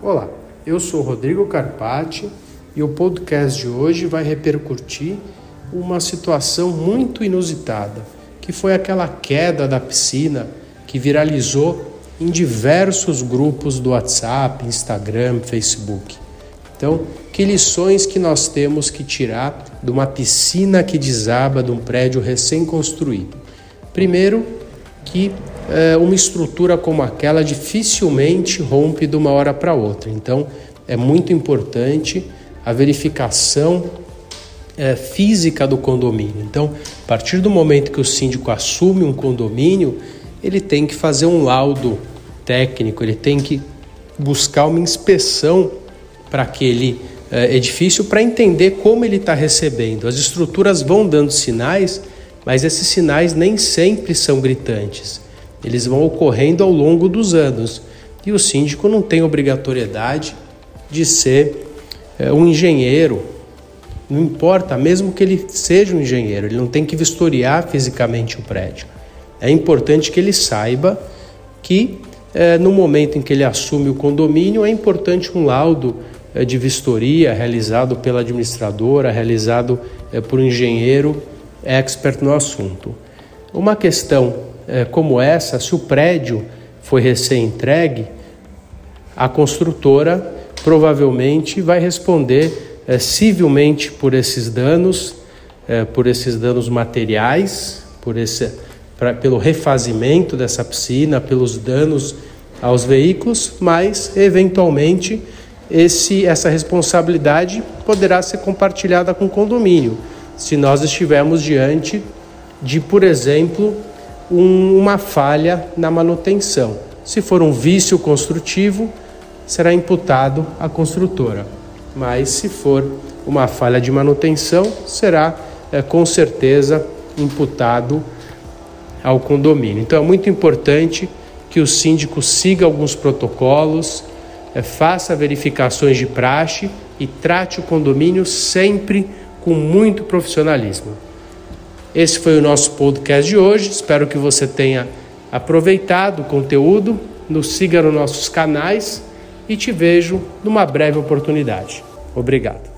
Olá, eu sou Rodrigo Carpati e o podcast de hoje vai repercutir uma situação muito inusitada, que foi aquela queda da piscina que viralizou em diversos grupos do WhatsApp, Instagram, Facebook. Então, que lições que nós temos que tirar de uma piscina que desaba de um prédio recém-construído? Primeiro, que é, uma estrutura como aquela dificilmente rompe de uma hora para outra. Então, é muito importante a verificação é, física do condomínio. Então, a partir do momento que o síndico assume um condomínio, ele tem que fazer um laudo técnico, ele tem que buscar uma inspeção para aquele é, edifício para entender como ele está recebendo. As estruturas vão dando sinais, mas esses sinais nem sempre são gritantes. Eles vão ocorrendo ao longo dos anos. E o síndico não tem obrigatoriedade de ser é, um engenheiro, não importa, mesmo que ele seja um engenheiro, ele não tem que vistoriar fisicamente o prédio. É importante que ele saiba que é, no momento em que ele assume o condomínio, é importante um laudo é, de vistoria realizado pela administradora, realizado é, por um engenheiro expert no assunto. Uma questão é, como essa, se o prédio foi recém-entregue, a construtora provavelmente vai responder é, civilmente por esses danos, é, por esses danos materiais, por esse, pra, pelo refazimento dessa piscina, pelos danos aos veículos, mas eventualmente esse, essa responsabilidade poderá ser compartilhada com o condomínio, se nós estivermos diante de, por exemplo, um, uma falha na manutenção. Se for um vício construtivo, será imputado à construtora mas se for uma falha de manutenção, será é, com certeza imputado ao condomínio. Então é muito importante que o síndico siga alguns protocolos, é, faça verificações de praxe e trate o condomínio sempre com muito profissionalismo. Esse foi o nosso podcast de hoje. Espero que você tenha aproveitado o conteúdo. Nos siga nos nossos canais e te vejo numa breve oportunidade. Obrigado.